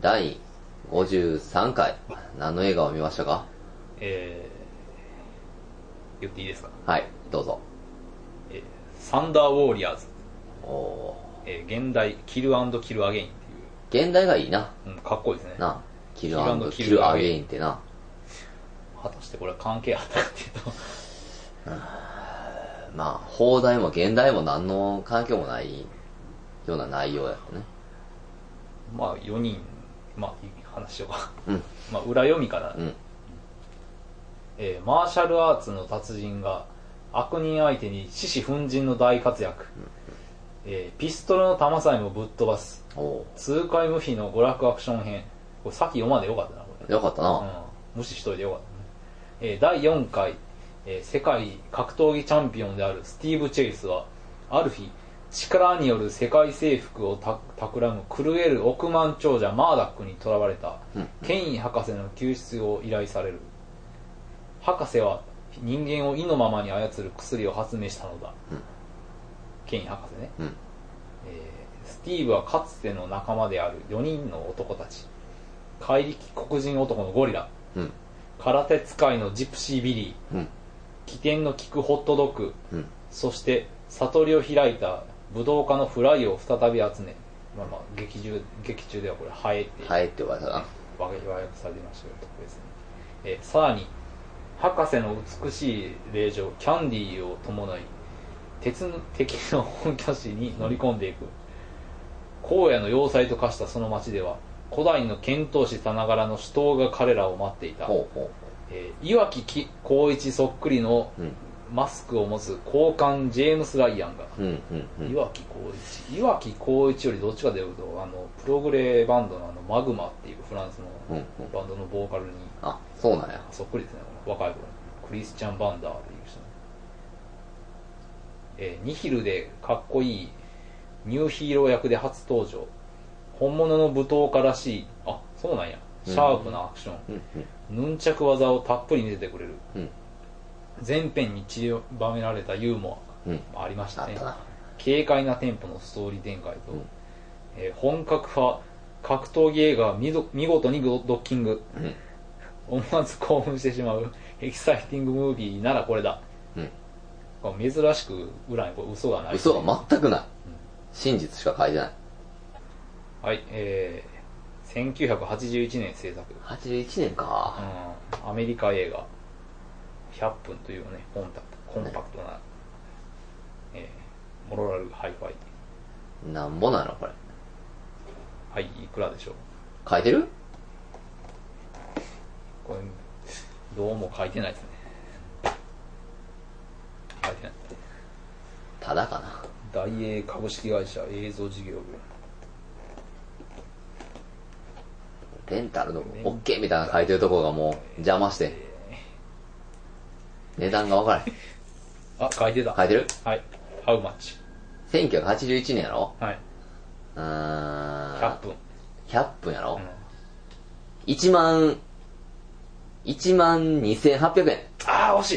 第53回、何の映画を見ましたか？えー、言っていいですか、はい、どうぞ。えーサンダーウォーリアーズ、おえー現代キルキルアゲインってー現代がいいな。いう、うん、かっこいいですね。な。キルキルキルアゲインってな。果たしてこれは関係あったっていうと、まあ、放題も現代も何の関係もないような内容やったね。まあ4人、まあ話しようん。まあ裏読みから、うん。えーマーシャルアーツの達人が悪人相手に獅子奮陣の大活躍、えーピストルの弾さえもぶっ飛ばす。お痛快無比の娯楽アクション編。これさっき読まんでよかったなこれ。ーよかったな。うん、無視しといてよかったね、えー第4回、えー世界格闘技チャンピオンであるスティーブ・チェイスはある日力による世界征服をた企む狂える億万長者マーダックに囚われたうん。ケイン博士の救出を依頼される。博士は人間を意のままに操る薬を発明したのだ、うん。ケイン博士ね、うん。えースティーブはかつての仲間である4人の男たち。怪力黒人男のゴリラ。うん。空手使いのジプシービリー。うん。起点の利くホットドッグ。うん。そして悟りを開いた武道家のフライを再び集めまあまあ劇中劇中ではこれハエってはいって言われたな。和訳されてましたけど別に、えーさらに博士の美しい霊場キャンディーを伴い鉄の敵の本拠地に乗り込んでいく荒野の要塞と化したその町では古代の遣唐使さながらの死闘が彼らを待っていた、ほうほえー岩木き光一そっくりの。マスクを持つ高官ジェームス・ライアンが、うん。うん。うん。岩木光一岩木光一よりどっちかというとあのプログレバンドのあのマグマっていうフランスのうん。うん。バンドのボーカルにあ、そうなんや。そっくりですね若い頃にクリスチャン・バンダーっていう人、えーニヒルでかっこいいニューヒーロー役で初登場本物の舞踏家らしいあそうなんやシャープなアクション、うん。うん。ヌンチャク技をたっぷり見せてくれるうん。全編に散りばめられたユーモうん。アありましたねあったな。軽快なテンポのストーリー展開と、うんえー本格派格闘技映画は見ど見事にドッキングうん。思わず興奮してしまう エキサイティングムービーならこれだうん。珍しく裏にこれ嘘がない嘘が全くない。真実しか書いてない。はいえー、1981年制作、81年か。うん、アメリカ映画100分というねコンタクトコンパクトな、えー、モノラルハイファイ。なんぼなのこれ。はいいくらでしょう？書いてる？これどうも書いてないですね。書いてない。ただかな。大英株式会社映像事業部。レンタルの OK みたいなの書いてるところがもう邪魔して。値段が分からへん。あ書いてた書いてる？はいハウマッチ ?1981 年やろ？はいうーん。100分、100分やろ？うん、?1 万、1万2800円。ああ惜し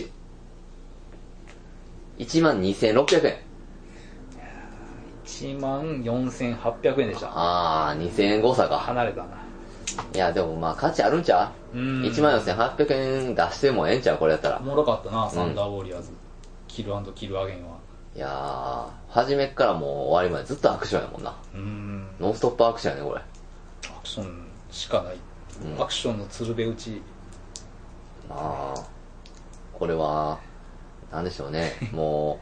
い1万2600円。1万4800円でしたあー、2000円誤差か。離れたないや、でもまあ価値あるんちゃう？うん ?1 万4800円出してもええんちゃう？これやったらお。もろかったなサンダーウォリアーズ、キルキルアゲンはいやー、初めっからもう終わりまでずっとアクションやもんな。うんノンストップアクションやね、これ。アクションしかない、うんアクションの鶴瓶打ちまあ、これは、なんでしょうね。も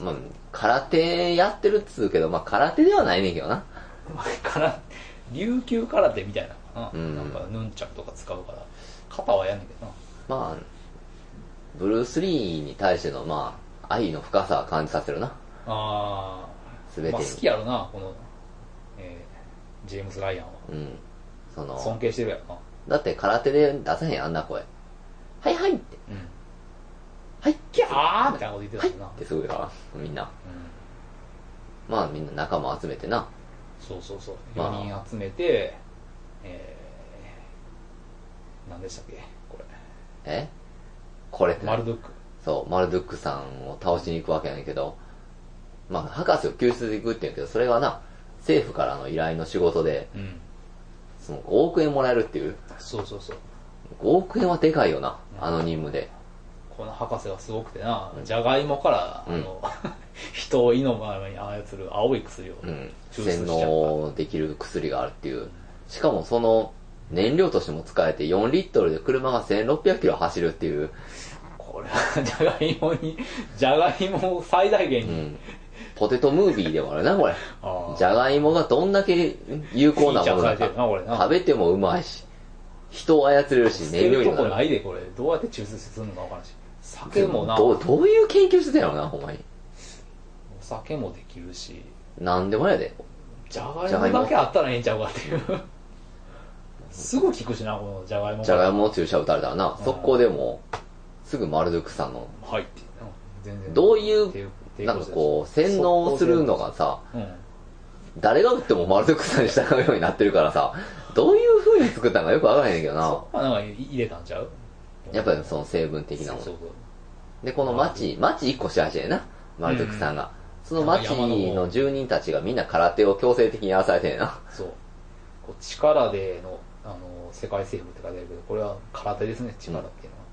う、まあ、空手やってるっつうけど、まあ空手ではないねんけどな。から琉球空手みたいなのかな,、うんなんかヌンチャクとか使うから肩はやんねんけどなまあ、ブルース・リーに対しての、まあ、愛の深さは感じさせるな。あすべてにまあ、好きやろなこの、えージェームス・ライアンはうん。その、尊敬してるやろなだって空手で出せへん、あんな声。はいはいって。うんはいキャーみたいなこと言ってたもんな、ってすごいから、みんな。うん、まあみんな仲間集めてな。そうそうそう。まあ。4人集めて、えー、何でしたっけ？これ。え？これマルドック。そう、マルドゥックさんを倒しに行くわけやねんけど、まあ、博士を救出で行くって言うけど、それがな、政府からの依頼の仕事で、うん。その5億円もらえるっていう？そうそうそう。5億円はでかいよな、あの任務で。この博士がすごくてな、じゃがいもから、うん。あ の 人を胃の前に操る青い薬をうん。洗脳できる薬があるっていう。しかもその燃料としても使えて4リットルで車が1600キロ走るっていう、これはじゃがいもにじゃがいもを最大限に、うん。ポテトムービーでもあるな、これ。じゃがいもがどんだけ有効なものだか食べてもうまいし、人を操れるし、燃料にもなる。ないでこれどうやって抽出するのか分からんし酒もなおどう、どういう研究してたんやろな、ほんまに。酒もできるし。なんでもやで。じゃがいもだけあったらええんちゃうかっていう。すぐ効くしなこのじゃがいも。じゃがいも注射打たれたらな、速攻でもう、すぐマルドゥクさんの、入って全然。どういうなんかこう、洗脳するのがさ、うん誰が打ってもマルドゥクさんに従うようになってるからさ、どういう風に作ったのかよくわからへんけどな。そ。こはなんか入れたんちゃう？やっぱりその成分的なもの。そう。そうで、この町、町一個支配してんな、マルドゥクさんが。その町の住人たちがみんな空手を強制的にやらされてんねんな。そうこう力でのあの世界征服って書いてあるけどこれは空手ですね力っていうのは、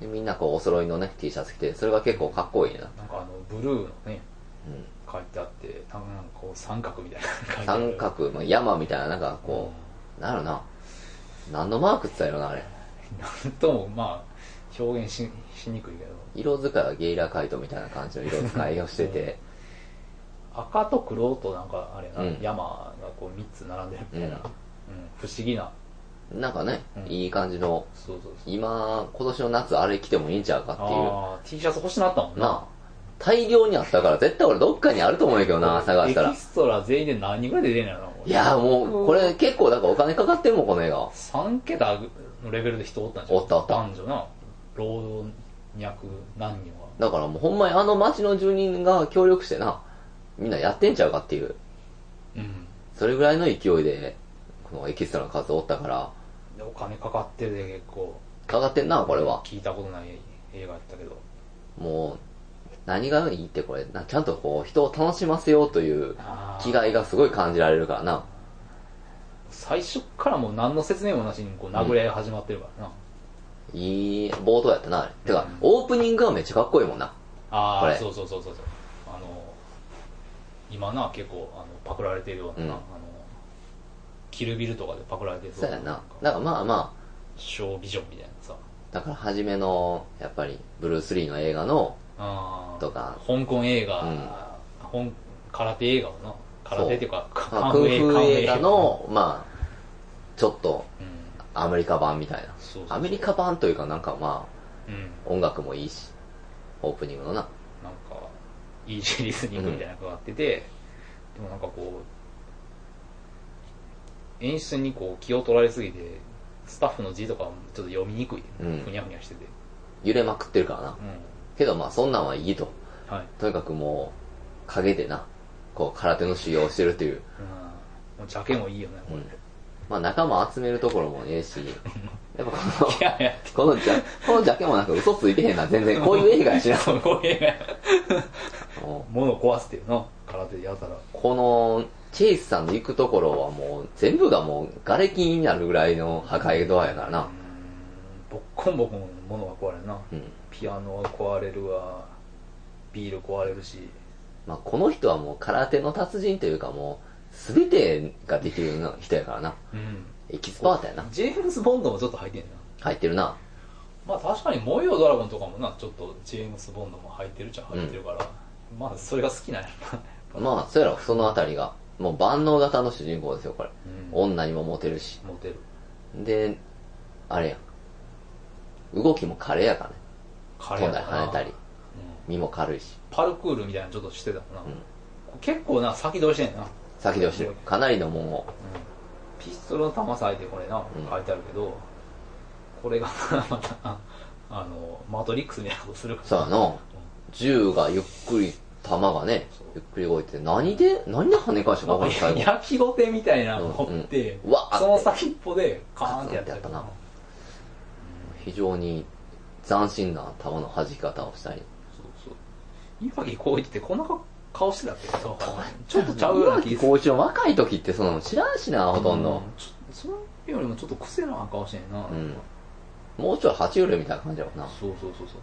でみんなこうお揃いのね、T シャツ着て、それが結構かっこいいな。なんかあのブルーのねうん書いてあってなんかこう三角みたいな三角、まあ、山みたいな、なんかこう、なんやろな。何のマークって言ったらいいのな、あれ。なんともまあ表現ししにくいけど。色使いはゲイラカイトみたいな感じの色使いをしてて、赤と黒となんかあれやな、うん。山がこう3つ並んでるみたいな、うん。うん不思議な。なんかね、うん。いい感じの、そうそうそう。今、今年の夏あれ着てもいいんちゃうかっていう。ああ T シャツ欲しなったもんな。なあ。大量にあったから絶対俺どっかにあると思うんやけどな、探したら。エキ。ストラ全員で何人ぐらいで出てんのやろなこれいやもう、これ。結構なんかお金かかってるもん、この映画。3桁のレベルで人おったんじゃん。おったおった。男女な労働脈何人は。だからもうほんまにあの町の住人が協力してな、みんなやってんちゃうかっていう。うん。それぐらいの勢いで、このエキストラの数おったから、でお金かかってるで結構。かかってんな、これは。聞いたことない映画やったけど。もう、何がいいってこれ、なちゃんとこう、人を楽しませようというあー。気概がすごい感じられるからな。最初からもう何の説明もなしにこう殴り合いが始まってるからな、いい冒頭やったな、あれ。てかうん、オープニングがめっちゃかっこいいもんな。ああそうそうそうそうそう。あの今な結構あのパクられてるような、うん。あのキルビルとかでパクられてるそうやな。だからまあ。ま小ビジョンみたいなさ。あ、だから初めの、やっぱり、ブルース・リーの映画の、あー。とか。香港映画、うん。香空手映画をな空手っていうかまあ、クンフー映画の、まあ、ちょっと、うん。アメリカ版みたいな。そうアメリカ版というかなんかまうん。あ、音楽もいいし、オープニングのな。なんかイージーリスニングみたいなのがあってて、でもなんかこう演出にこう気を取られすぎてスタッフの字とかもちょっと読みにくい、うん。ふにゃふにゃしてて。揺れまくってるからな。うん。けどまあそんなんはいいと。はい、とにかくもう、陰でな、こう空手の修行をしてるっていう。うん、もうジャケもいいよね。これ、まあ仲間集めるところもええし、やっぱこの、いやいや。このジャ、このジャケもなんか嘘ついてへんな、全然。こういう映画やしな。そうこういう映も画物を壊すっていうの？空手でやったら。うこの、チェイスさんの行くところはもう、全部がもう、瓦礫になるぐらいの破壊ドアやからな。うん。ボッコンボコン物が壊れるな。うん。ピアノは壊れるわ。ビール壊れるし。まあこの人はもう空手の達人というかもう、すべてができる人やからな。うんエキスパートやな。ジェームズ・ボンドもちょっと入ってんな入ってるな。まあ確かに「燃えよドラゴン」とかもなちょっとジェームズ・ボンドも入ってるっちゃ入ってるから、まあそれが好きなんやろなまあ、そうやろ、そのあたりが。もう万能型の主人公ですよ、これ。うん女にもモテるし。モテるで、あれやん。動きも華麗やからね。飛んだり跳ねたり。うん身も軽いし。パルクールみたいなのちょっとしてたもんな、ん結構な先取りしてんな、先で押してる。かなりのもんを。ピストルの弾咲いてこれな、ん書いてあるけどこれがまた あのマトリックスみたいなことするからそうやな。銃がゆっくり、弾がね、ゆっくり動いて、何で、何で跳ね返したか分からん 最後。焼きごてみたいなの持って、うんうんその先っぽでカーンってやったな非常に斬新な弾の弾き方をしたり。そうそう岩城浩一ってこんなか顔してたっけそうちょっとちゃうような気がする高一の若い時ってその知らんしな、ほとんど。それよりもちょっと癖な顔してんな、うん。もうちょい爬虫類みたいな感じやもんな。そうそうそうそう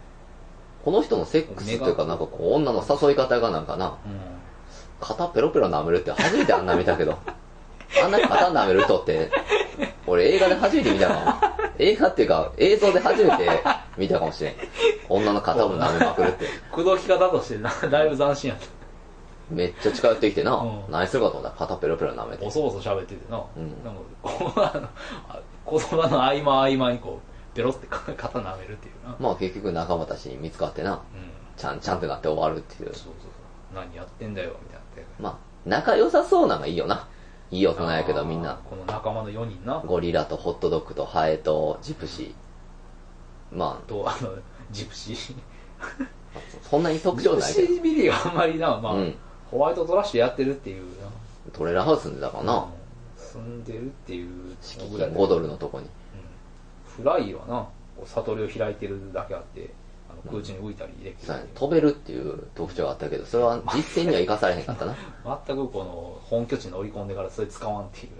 この人のセックスというか、なんかこう、女の誘い方がなんかな、うん肩ペロペロ舐めるって初めてあんな見たけど。あんな肩舐める人って、俺映画で初めて見たかも。映画っていうか、映像で初めて見たかもしれん。女の肩を舐めまくるって。口説き方としてなだいぶ斬新やっためっちゃ近寄ってきてな、うん。何するかと思ったら肩ペロペロ舐めて。ボ。ソボソ喋っててな、うん。なんかこうあのあ言葉の合間合間にこうペロって肩舐めるっていうな、まあ結局仲間たちに見つかってな、うん。ちゃんちゃんってなって終わるっていう。そう。そうそう。何やってんだよみたいなって。まあ、仲良さそうなのがいいよな。いい大人やけどみんな。この仲間の4人な。ゴリラとホットドッグとハエとジプシー。まとあのジプシー。あ、そんなに特ジプ徴ないけど。シービリーはあんまりな、まあうんホワイトトラッシュやってるっていうなトレーラーハウスにだからな、うん住んでるっていう敷金5ドルのとこに。うんフライはなこう悟りを開いてるだけあってあの空中に浮いたりできるそうやね飛べるっていう特徴があったけど、それは実践には生かされへんかったな。全くこの本拠地に乗り込んでからそれ使わんっていう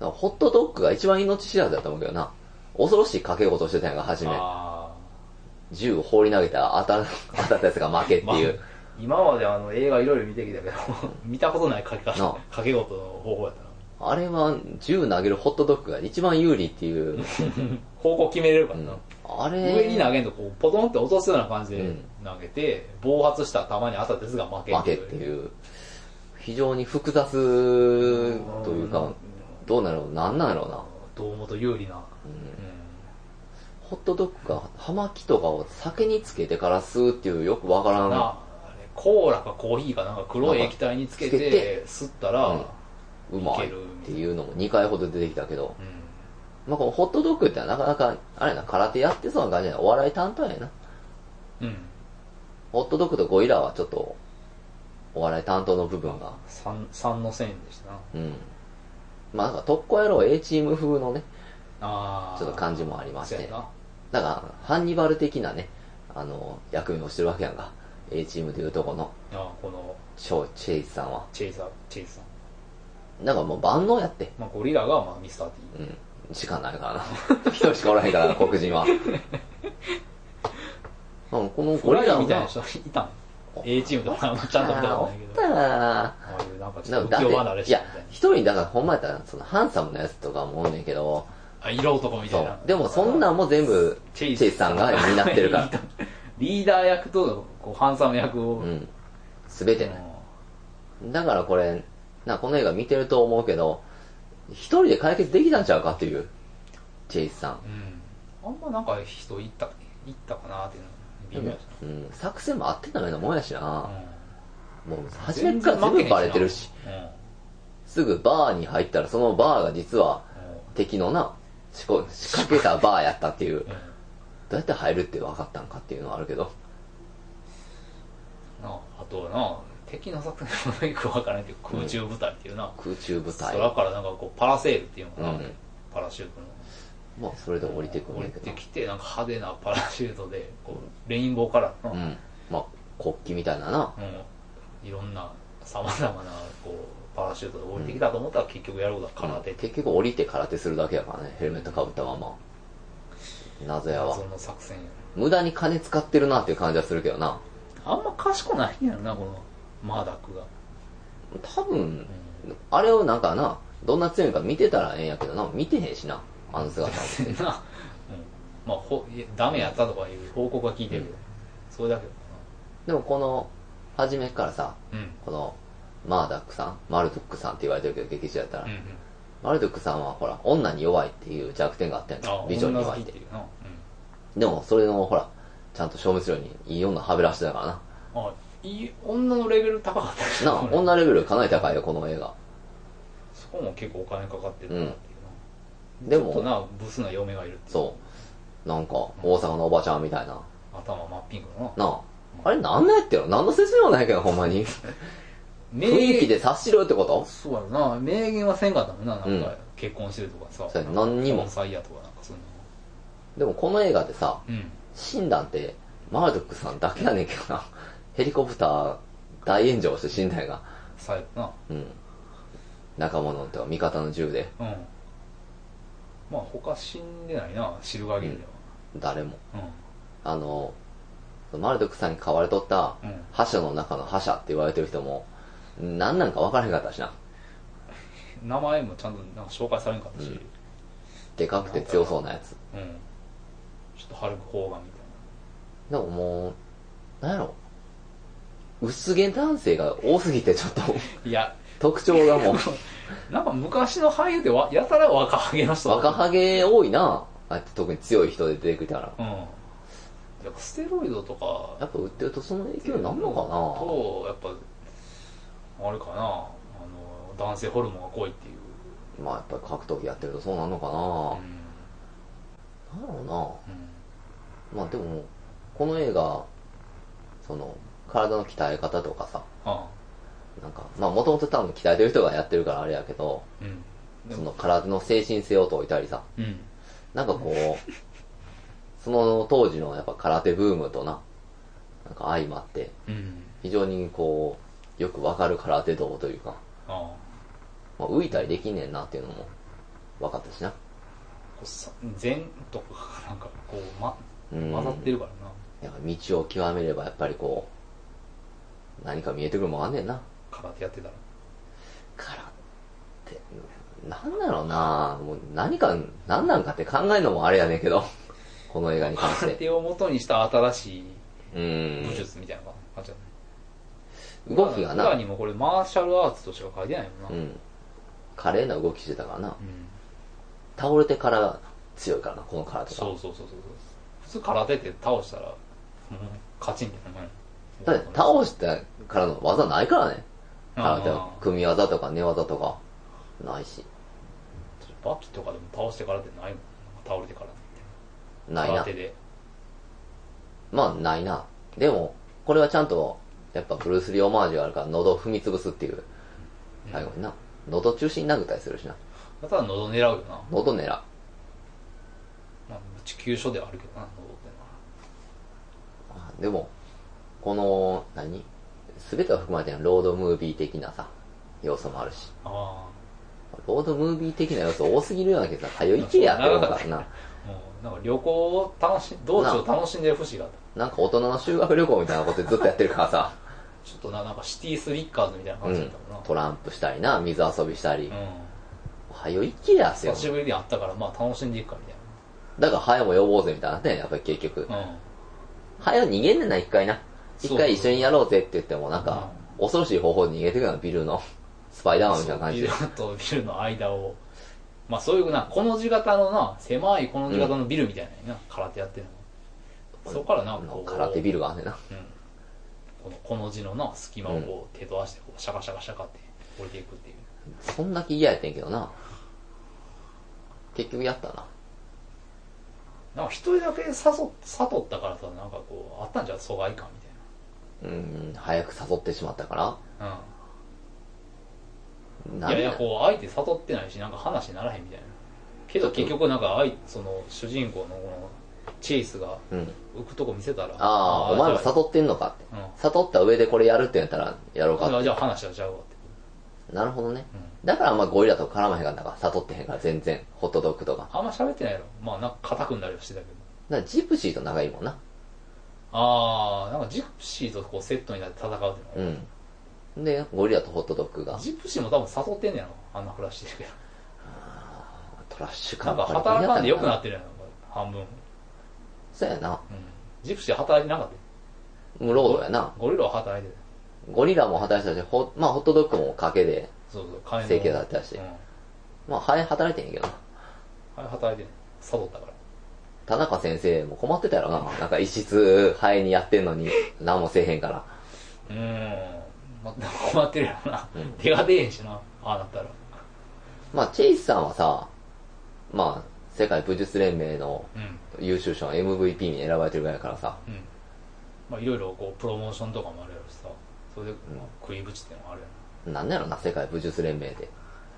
らホットドッグが一番命知らずだと思うけどな。恐ろしい掛け事してたんやんか、初め。あ銃を放り投げたら当た当たったやつが負けっていう。今まであの映画いろいろ見てきたけど 見たことない掛け方なあ。掛け事の方法やったな。あれは銃投げるホットドッグが一番有利っていう。方向決めれるからな、あれ、上に投げんとこうポトンって落とすような感じでうん。投げて、暴発した球に当たったやつが負け負けってういう。非常に複雑というか、どうなのなんなんやろうな。堂本有利な、うん。ホットドッグが葉巻とかを酒につけてから吸うっていうよくわからん。なコーラかコーヒーかなんか黒い液体につけつけてて吸ったら、うまいっていうのも2回ほど出てきたけど、うまあこのホットドッグってなかなか、あれやな、空手やってそうな感じやな。お笑い担当やな。んうんホットドッグとゴリラはちょっと、お笑い担当の部分が。三三の線でしたなうん。まあなんか特攻野郎 A チーム風のね、ああちょっと感じもありましてそうやなだから、ハンニバル的なね、あの、役目をしてるわけやんか。A チームでいうとこの、ああこのチョチェイスさんは？チェイサーチェイスさん、なんかもう万能やって。まあ、ゴリラがまあミスター T うん。しかないからな。一 人しかおらへんから、黒人は。うん、このゴリゴリラみたいな人いたん A チームとかあんまちゃんと見たことないけどおったなああいうなんかちょっといやしててみたいな、一人だからほんまやったら、そのハンサムなやつとかもおんねんけど、あ色男みたそいうな。でもそんなんも全部、チェイスさんが担ってるから。リーダー役とこうハンサム役を、うん。すべてね。だからこれ、な、この映画見てると思うけど、一人で解決できたんちゃうかっていう、チェイスさん。うん、あんまなんか人いったいったかなっていうのうん、作戦も合ってたようなもんやしな。な、もう、初めから全部バレてるし、うんうんすぐバーに入ったら、そのバーが実は敵のな、仕掛けたバーやったっていう、うんどうやって入るって分かったんかっていうのはあるけど、なああとはな敵の作戦もよくわからないけど空中部隊っていうな、空中部隊。空からなんかこうパラセールっていうのかな、うん。パラシュートの。まあ、それで降りてくるん降り。てきてなんか派手なパラシュートでこうレインボーカラーの、うん。まあ、国旗みたいなな。うん。いろんなさまざまなこうパラシュートで降りてきたと思ったら結局やることは空手。って結局降りて空手するだけやからね、ヘルメットかぶったまま。謎やわ。謎。の作戦や無駄に金使ってるなっていう感じはするけどな。あんま賢ないんやろなこのマーダックが、多分、あれをなんかな、どんな強いんか見てたらええんやけどな、見てへんしな、あの姿って。な、うん、まあほダメやったとかいう報告は聞いてるけど、それだけどでもこの、初めからさ、なうん。この、マーダックさん、マルドックさんって言われてるけど、劇中やったら、うんうんマルドックさんはほら、女に弱いっていう弱点があったやん美女に女弱いっていうな、でも、それのほら、ちゃんと消滅量にいい女はべらしてたからな。うん、あいい女のレベル高かったよなあ、女レベルかなり高いよ、この映画。そこも結構お金かかってるなっていうな、でも、ちょっとなブスな嫁がいるっていうそう。なんか、大阪のおばちゃんみたいな。頭真っピンクのななあ。あれなんなんやってよ何の説明もないけど、ほんまに。名雰囲気で察しろよってこと？そうやろな。名言はせんかったもんななんか、うん。結婚してるとかさ。そうや何にも。やとかなんかそでもこの映画でさ、のうん。死んだんって、マードックさんだけやねんけどな。ヘリコプター大炎上して死んだんやが。最後な。うん。仲間のっては味方の銃で、うん。まあ他死んでないなシルバーゲームで誰も。はあの、マルドックさんに買われとったうん、覇者の中の覇者って言われてる人も、何なんか分からへんかったしな。うん名前もちゃんとなんか紹介されんかったし。うん。でかくて強そうなやつ。うん、ちょっとハルク・ホーガンみでももう、なんやろ。薄毛男性が多すぎてちょっと。たいないや。特徴がもう、なんか昔の俳優でわやたら若ハゲの人若ハゲ多いな。あって特に強い人で出てきたら。うん。やっぱステロイドとか。やっぱ売ってるとその影響になるのかとやっぱあれかな。あの男性ホルモンが濃いっていう、なまあやっぱり格闘技やってるとそうなるのかうんな。なんだろうんうな。まあでも、この映画、その、体の鍛え方とかさ、あなんか、まあもともと多分鍛えてる人がやってるからあれやけど、あうん。その体の精神性を解いたりさ、うん。なんかこう、その当時のやっぱ空手ブームとな、なんか相まって、うん。非常にこう、よくわかる空手道というか、ああ。まあ、浮いたりできんねんなっていうのも分かったしな。禅とかがなんかこう、ま、うん。混ざってるからな。やっぱ道を極めればやっぱりこう、何か見えてくるもんあんねんな。空手やってたら。空手、なんだろうな。もう何か、何なんかって考えるのもあれやねんけど、この映画に関して。空手を元にした新しいうん。武。術みたいな感じだね動きがな、裏にもこれマーシャルアーツとしか書いてないもんな、うん。華麗な動きしてたからな。うん倒れてから強いからな、この空手が。そうそうそうそう普通空手って倒したらもう勝ちみたいなもんだって倒してからの技ないからね。空手あはー組み技とか寝技とか、ないし。バキとかでも倒してからってないもん倒れてからないな空。手でまあ、ないな。でも、これはちゃんと、やっぱブルース・リーオマージュがあるから、喉を踏み潰すっていう、最後にな。喉中心に殴ったりするしな。ただ喉狙うよな、喉狙う。まあ、地球書ではあるけどな喉ってあでも、この、何？すべてが含まれてるロードムービー的なさ、要素もあるし。のはロードムービー的な要素多すぎるような気がさ、はよ行けやって思うからな。なんか旅行を楽し道中を楽しんでる節があったなんか大人の修学旅行みたいなことずっとやってるからさ、ちょっとななんかシティスリッカーズみたいなうん感じだったもんな、トランプしたりな、水遊びしたり。うんはよ行けやってよ久。しぶりに会ったからまあ楽しんでいくかみだから、はよも呼ぼうぜみたいなね、やっぱり結局。たいなはよ逃げんねんな、一回な。一回一緒にやろうぜって言っても、なんか、恐ろしい方法で逃げてくるの、ビルの。スパイダーマンみたいな感じで。ビルとビルの間をまあそういうなこの字型のな狭いこの字型のビルみたいなのにな、空手やってるのそこからなこう空手ビルがあんねんな。うんこのこの字のな隙間をこう手と足でこうシャカシャカシャカって降りていくっていうそんだけ嫌やってんけどな。結局やったな。なんか一人だけ誘っ悟ったからさなんかこうあったんじゃん疎外感みうん、早く誘ってしまったから。たいなうんないんややいやこう相手誘ってないしなんか話にならへんみたいなけど結局なんか相その主人公のこのチェイスがうん。浮くとこ見せたらああ、お前もじゃ誘ってんのかって。うん誘った上でこれやるって言ったら、やろうかっあじゃあ話はちゃうわってて。なるほどね。うんだからあんまゴリラと絡まへんかったから、誘ってへんから全然。ホットドッグとか。あんま喋ってないやろまあなんか硬くんだりはしてたけどだからジプシーと仲いいもんな。ああなんかジプシーとこうセットになって戦うってのはうん。で、ゴリラとホットドッグが、ジプシーも多分誘ってんねやろあんな暮らしてるけどトラッシュなんかカンパニー働かんでよくなっってるやん半分、うん、そうやな。ジプシー働いてなかった？もうロードやな。ゴリラは働いてる。ゴリラも働いてたし、ほまあホットドッグも賭けで、そうそう整形だったし。うん。まあ、はい、働いてんやけどな。はい働いてる誘ったから。田中先生も困ってたやろな。なんか一室、ハエにやってんのに、何もせえへんから。うーん、まあ、困ってるやろな、うん。手が出えへんしな。ああなったら。まあ、チェイスさんはさ、まあ、世界武術連盟のうん優秀賞の MVP に選ばれてるぐらいやからさ、うん。まあいろいろこうプロモーションとかもあるやろしさ。それで、まあ、食いぶちってのもあるやなん。なんやろな、世界武術連盟って。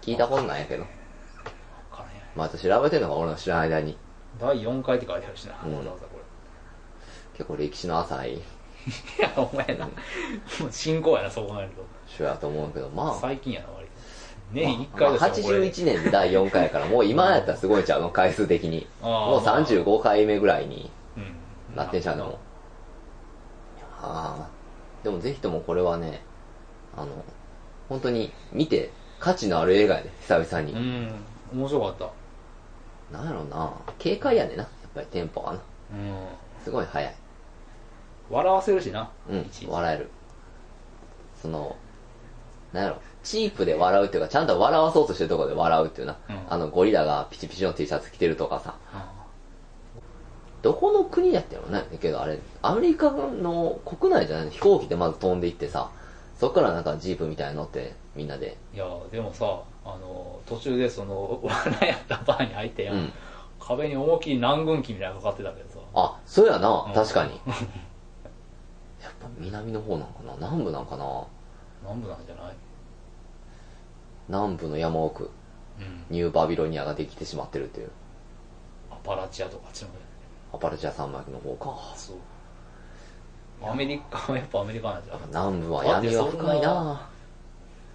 聞いたことないんやけど。ろ分からへんやん。まあ、調べてんのか俺の知らない間に。第4回って書いてあるしな、うん。わざわざこれ。結構歴史の浅い。いやお前な。もう進行やなそう考える主やと思うけど、まあ、と最近やな割と年1ま回あ、でしょこれ81年で第4回やから、もう今やったらすごいんちゃうの回数的に。もう35回目ぐらいにうんなってんちゃうのああ。でもぜひともこれはね、あの、本当に見て価値のある映画やね、久々に。うん面白かったなんやろうな軽快やねな、やっぱりテンポがな。うんすごい早い。笑わせるしなうん笑える。その、なんやろ、チープで笑うっていうか、ちゃんと笑わそうとしてるところで笑うっていうな。うん。あの、ゴリラがピチピチの T シャツ着てるとかさ。あどこの国やってるのね？けどあれ、アメリカの国内じゃないの？飛行機でまず飛んでいってさ、そっからなんかジープみたいに乗って、みんなで。いやでもさあの途中でその 罠やったバーに入ってやん、うん。壁に思いっきり南軍機みたいなのかかってたけどさ。あ、そうやな。う、ん。確かに。やっぱ南の方なんかな？南部なんかな？南部なんじゃない？南部の山奥、うん。ニューバビロニアができてしまってるっていう。アパラチアとかあっちの方アパルチア山脈の方か。そう。アメリカはやっぱアメリカなんじゃん南部は闇が深いな。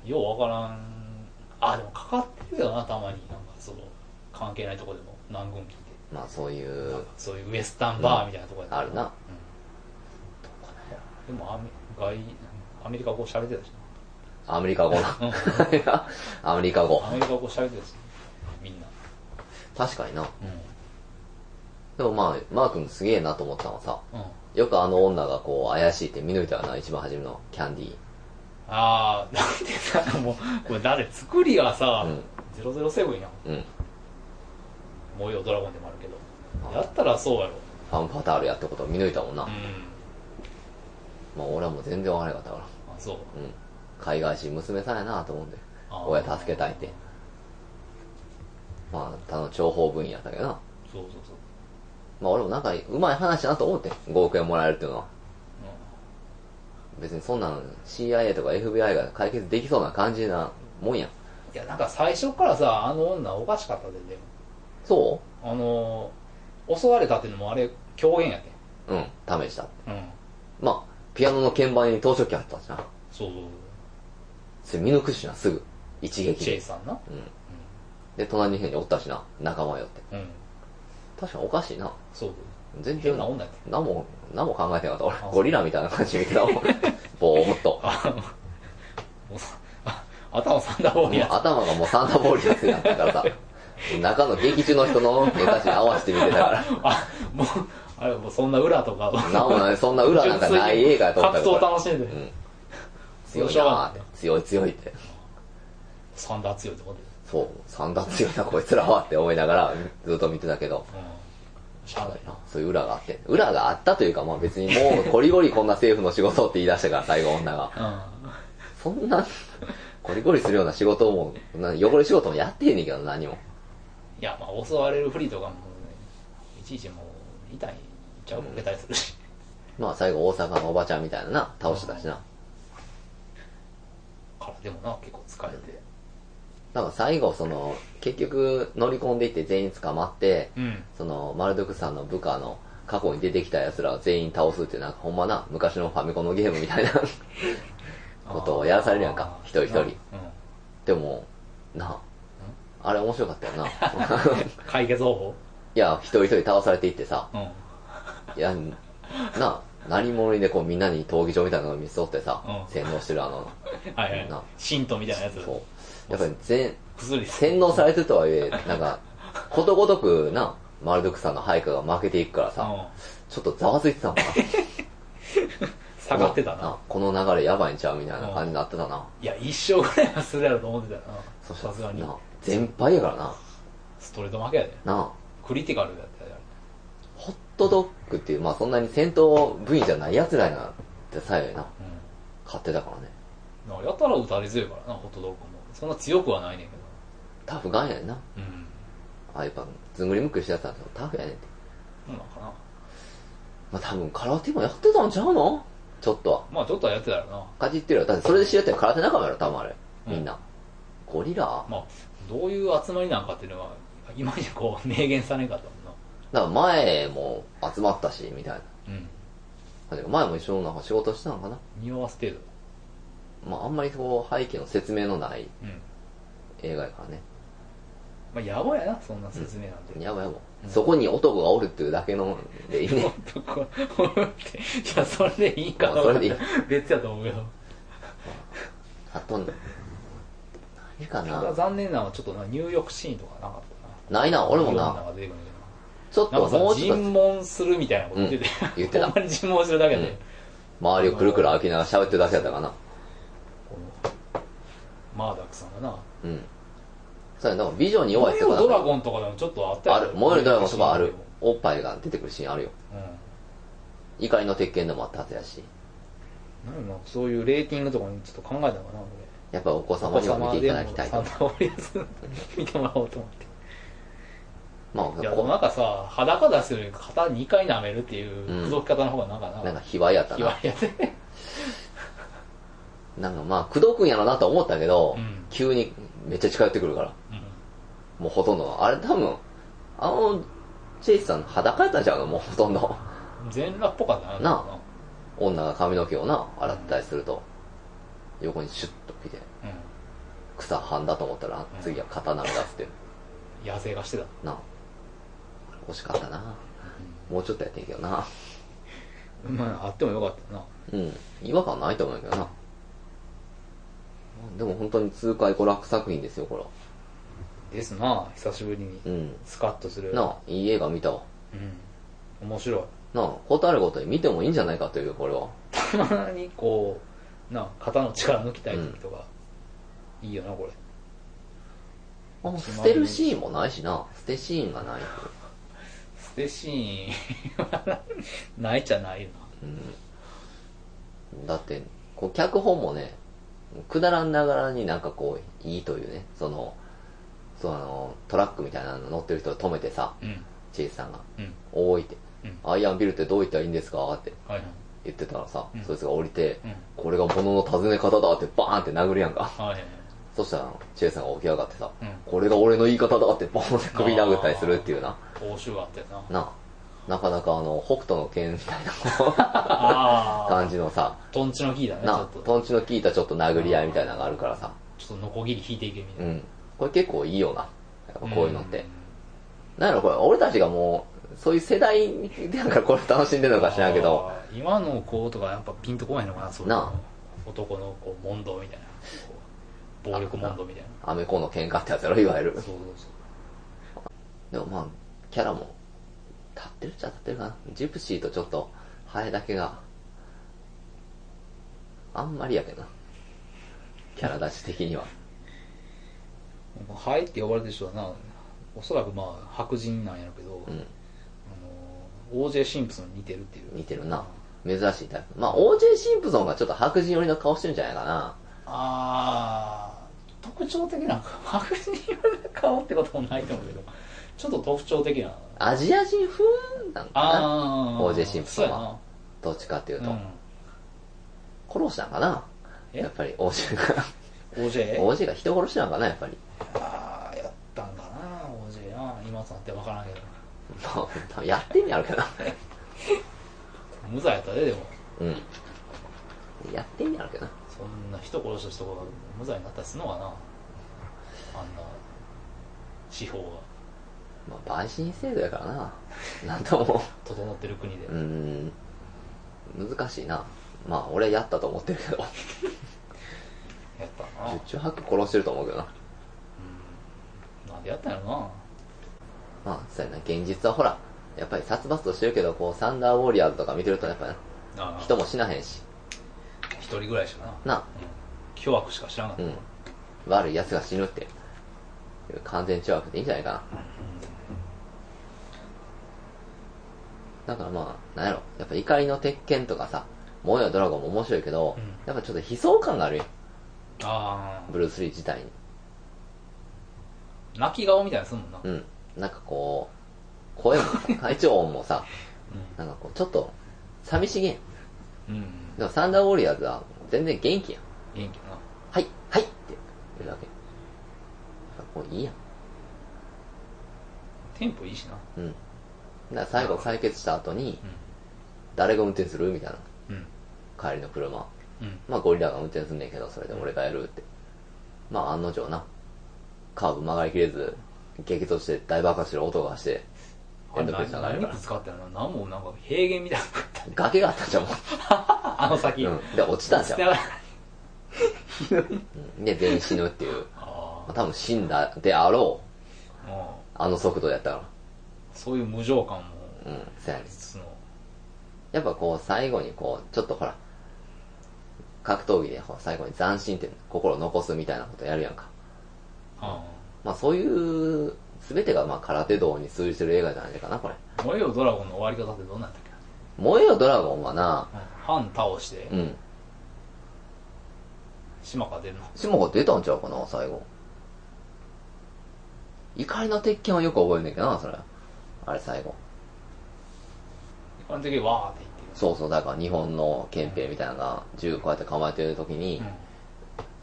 ようわからん。あでもかかってるよなたまに。なんかその関係ないとこでも。南軍機ってまあそういうそういうウエスタンバーみたいなとこで、あるな。うん。でもアメ外アメリカ語喋ってたしアメリカ語な。うんアメリカ語な。アメリカ語喋ってたしみんな確かにな。うでもまあ、マー君すげえなと思ったのはさ、んうんよくあの女がこう怪しいって見抜いたよな、一番初めのキャンディー。ああなんでさもうこれ誰作りはさ、うん007やんうん。模様ドラゴンでもあるけどやったらそうやろファンパタールやってことを見抜いたもんな。うんまあ俺はもう全然わからなかったから。あそううん。海外人娘さんやなと思うんで。親助けたいって。まあ、ただの諜報分野だけどな。そうそうそうまあ俺もなんかうまい話だなと思って、5億円もらえるっていうのは。別にそんなの CIA とか FBI が解決できそうな感じなもんやん。いやなんか最初からさあの女おかしかったででもそあの襲われたっていうのもあれ狂言やでううん、試した。うんまあ、ピアノの鍵盤に盗聴器あったしな。そうそうそれ見抜くしな、すぐ。一撃でチェイ。さんな？うん。で、隣の部屋におったしな、仲間よって。うん、うん、確かにおかしいな。そう全然変な女何も、何も考えてなかった。あ俺、ゴリラみたいな感じで見てたもん。ぼーっと。あもうさあ頭サンダーボールやつ頭がもうサンタボールやつになってたからさ。中の劇中の人のネタに合わせて見てたから。あもうあれもうそんな裏とかなんもない、そんな裏なんかない映画やと思った格闘から。楽しんで、うん。強いなーって。強い強いって。サンダー強いってことでそう、サンダー強いなこいつらはって思いながらずっと見てたけど。うんしゃあないなそういう裏があって。裏があったというか、まあ別にもう、ゴリゴリこんな政府の仕事って言い出したから、最後女が。うんそんな、ゴリゴリするような仕事も、な汚れ仕事もやってへんねんけど、何も。いやまあ襲われるふりとかもねいちいちもう痛いちゃうこけたりするし、まあ最後大阪のおばちゃんみたいなな、倒してたしな。から。でもな結構疲れて。なんか最後、その、結局乗り込んでいって全員捕まって、うん。その、マルドクさんの部下の過去に出てきた奴らを全員倒すっていう、なんかほんまな、昔のファミコンのゲームみたいな ことをやらされるやんか、一人一人。うん。でも、なあ、あれ面白かったよな。解決方法？いや、一人一人倒されていってさ、うん。いや、なあ、何者でこうみんなに闘技場みたいなのを見せとってさ、うん。洗脳してるあの、はいはい。な。神道みたいなやつ。そう。やっぱり全、薬。洗脳されてるとはいえ、なんか、ことごとくな、マルドクさんの配下が負けていくからさ、うん。ちょっとざわついてたもんな。下がってたこのなこの流れやばいんちゃうみたいな感じになってたな。いや一生ぐらいはするやろと思ってたよそなさすがに。な全敗やからな。ストレート負けやで。な。あ、クリティカルやったよホットドッグっていう、まあそんなに戦闘部員じゃない奴らなんてさえな、う買ってたからね。んなんかやたら打たれ強いからなホットドッグもそんな強くはないねんけタフガンやねんな。どうんあ、やっぱ、ずんぐりむっくりしたやつなんてタフやねんって。そうなんかなまあ多分空手もやってたんちゃうの？ちょっとは。まあちょっとはやってたよなかじってるよ。だってそれで知り合ってる空手仲間やろ、多分あれ。みんな。ゴリラ？まあどういう集まりなんかっていうのは今にこう明言されんかったもんなだから前も集まったし、みたいな。うん。前も一緒のなんか仕事してたのかな。匂わす程度。まああんまりこう背景の説明のないうん。映画やからね。まあ野暮やなそんな説明なんて、やばいやばい。そこに男がおるっていうだけのでいいね。男おるって。いやそれでいいかまあそれでいい。別やと思うけどあと、何かただな。残念なのはちょっとな入浴シーンとかなかったな。ないな、俺もいろんな、が出てくるんだちょっともうちょっ尋問するみたいなこと言ってて、うん言ってたほんまに尋問するだけで、うん周りをくるくる歩きながら喋ってるだけやったかな。マーダックさんがなうん。そうや、でも美女に弱い燃えるドラとかゴンとかでもちょっとあったある。燃えるドラゴンとかあるう。おっぱいが出てくるシーンあるよ。ん怒りの鉄拳でもあったはずやし。なんかそういうレーティングとかにちょっと考えたのかなやっぱりお子俺様には見ていただきたいと見てもらおうと思ってまあ、いやでもなんこかさ裸出すより肩2回舐めるっていううん口説き方の方がなんかな、なんか卑猥やったな卑猥。や でなんかまあ、口説くんやろなと思ったけど、うん急にめっちゃ近寄ってくるから。もうほとんど。あれ多分、あの、チェイスさん裸やったんちゃうの？もうほとんど。うん、全裸っぽかったななあ女が髪の毛をな、洗ったりすると、横にシュッと来て、う草はんだと思ったら、うん次は刀が出すって。ん野生がしてたなあ。惜しかったな。もうちょっとやってんけどな。まああってもよかったなうん。違和感ないと思うけどな。でも本当に痛快娯楽作品ですよ、こですな久しぶりにれ。うん。スカッとするなあ、いい映画見たわ。うん面白いなあ、ことあるごとに見てもいいんじゃないかという、これは。たまにこうな肩の力抜きたい時とか、いいよなこれあ捨てるシーンもないしな。捨てシーンがない。ステシーンはないじゃないよだって、こう、脚本もね、くだらんながらになんかこう、いいというね、その、その、トラックみたいなの乗ってる人を止めてさ、なうん。チェイスさんが、うん。おーいって、うん。アイアンビルってどう言ったらいいんですか？ってはいはい。言ってたらさ、うん。そいつが降りて、うん。これが物の尋ね方だってバーンって殴るやんか。はいはいそしたら、チェイスさんが起き上がってさ、うん。これが俺の言い方だってバーンって首殴ったりするっていうな。報酬があったよな。なあなかなかあの、北斗の剣みたいな感じのさ、トンチの効いたねなトンチの効いたちょっと殴り合いみたいなのがあるからさ、ちょっとノコギリ引いていけみたいな、うん。これ結構いいよな。やっぱこういうのって。なんやろ、これ、俺たちがもう、そういう世代でなんかこれ楽しんでるのか知らんけど、今の子とかやっぱピンとこないのかなそういうなあ。男のこう問答みたいな暴力問答みたいなアメコの喧嘩ってやつやろ、いわゆるそう。そうそうでもまあ、キャラも、立ってるっちゃ立ってるかな。ジプシーとちょっと、ハエだけが、あんまりやけどな。キャラ出し的には。ハエって呼ばれてる人はなおそらくまあ白人なんやろうけど、うん。あの OJ シンプソンに似てるっていう似てるな。珍しいタイプ。まあ、OJ シンプソンがちょっと白人寄りの顔してるんじゃないかな。ああ特徴的な白人の顔ってこともないと思うけどちょっと特徴的なアジア人風なんかな？OJ シンプソンはどっちかっていうと。うん殺したんかな？え？やっぱり OJ が。OJ? OJ が人殺したんかなやっぱり。ああやったんかな OJ な今となって分からんけどまあやってみやるけどな。無罪やったででもうん。やってみやるけどな。そんな人殺した人が無罪になったりするのかな？あんな司法がまあ、陪審制度やからな。なんとも。整ってる国で、うーん。難しいな。まあ、俺やったと思ってるけど。やったな十中八九殺してると思うけどな。なんでやったんやろな？まあ、そうやな。現実はほら、やっぱり殺伐としてるけど、こう、サンダーウォリアーズとか見てると、やっぱ人も死なへんし。一人ぐらいしかな、なうん、巨悪しか知らんかった、うん。悪い奴が死ぬって完全懲悪でいいんじゃないかな。だからまあ、なんやろ。やっぱ怒りの鉄拳とかさ、燃えよドラゴンも面白いけど、うんやっぱちょっと悲壮感があるよ。あブルース・リー自体に。あ泣き顔みたいなのすんもんな、うん。なんかこう、声もさ、会長音もさ、なんかこう、ちょっと、寂しげん。うん、うん、でもサンダーウォリアーズは全然元気やん。元気やなはい、はいって言うだけ。やっぱこういいやん。テンポいいしなうん。だから最後解決した後に、誰が運転するみたいな。うん帰りの車。うんまあゴリラが運転すんねんけど、それで俺がやるって。まあ案の定な。カーブ曲がりきれず、激突して大爆発する音がして、あれ何ぶつかったの？何もなんか平原みたいなのがあった崖があったじゃん、も あの先、う。うん。で、落ちたんじゃん捨て。ながらうんで、全員死ぬっていう。あまあ多分死んだであろう、あもあの速度やったかうそういう無情感もら。うん、そうやね。つつのやっぱこう最後にこう、ちょっとほら、格闘技でほら最後に斬新って心を残すみたいなことやるやんか。あまあそういう、すべてがまあ空手道に通じてる映画じゃないかな、これ。あ燃えよドラゴンの終わり方ってどうなんだっけ？燃えよドラゴンはな、う倒してうん。島から出るの下が出たんちゃうかな、最後。怒りの鉄拳はよく覚えんねんけどな、それ。あれ最後。一般的にわーって言ってるそうそう、だから日本の憲兵みたいなのが銃こうやって構えてる時に、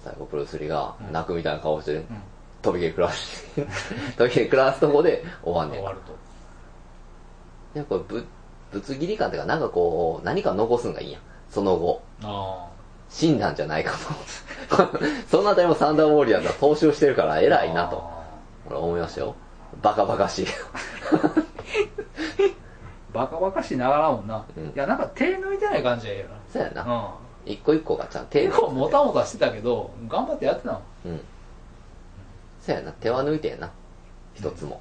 最後ブルース・リーが泣くみたいな顔して、飛び蹴り食らわして、飛び蹴り食らわすとこで終わんねん終わるといや、これぶ、ぶつ切り感っていうか、なんかこう、何か残すんがいいやん。その後。あ死んだんじゃないかと。そのあたりもサンダーウォーリアーズは踏襲してるから偉いなと。あ俺思いましたよ。バカバカしい。バカバカしいながらもんな、うんいやなんか手抜いてない感じやよそうやな。な一個一個がちゃんとうん手結構もたもたしてたけど頑張ってやってたもんうん。そうやな。手は抜いてんな。一つも。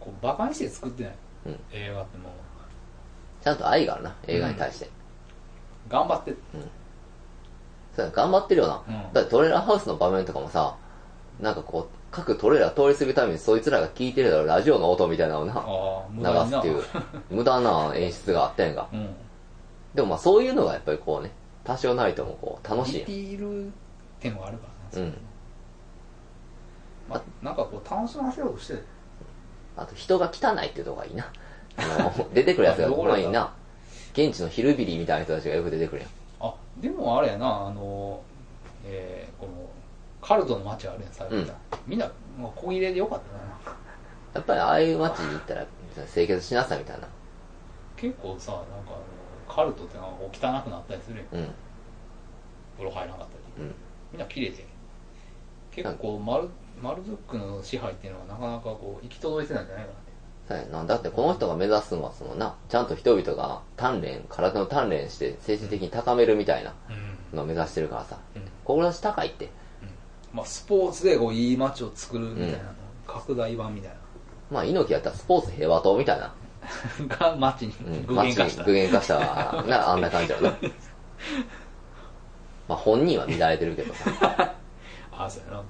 こうバカにして作ってないうん。映画ってもうちゃんと愛があるな。映画に対して。頑張ってそうや頑張ってるよな。うんだってトレーラーハウスの場面とかもさ、なんかこう、各トレーラー通り過ぎるためにそいつらが聞いてるだろうラジオの音みたいなのをな、ああ無駄にな流すっていう、無駄な演出があったやんか。うんでもまあそういうのがやっぱりこうね、多少なりともこう、楽しいやんディティール点はあるからな、うん。まあ、なんかこう楽しませようとしてるあと人が汚いっていうとこがいいな。あの、出てくるやつがほんまにな、現地のヒルビリーみたいな人たちがよく出てくるやん。あでもあれやなあのえー、このカルトの街あるやん最後見た、みんなまあ小切れでよかったなやっぱりああいう街に行ったら清潔しなさいみたいな。結構さなんかあのカルトってなんか汚くなったりするやんうん。風呂入らなかったりうん。みんな綺麗で結構こうマルマルズックの支配っていうのはなかなかこう行き届いてないんじゃないかなってそうやな。だってこの人が目指すのはそのな、ちゃんと人々が鍛錬、体の鍛錬して精神的に高めるみたいなうん、のを目指してるからさ、うん志高いって。まあ、スポーツでこういい街を作るみたいなの、拡大版みたいまあ猪木やったらスポーツ平和党みたいな。な が街にうん、具現化した、街に具現化したな、あんな感じやろな。まあ本人は乱れてるけどさ。ああそうやなうん。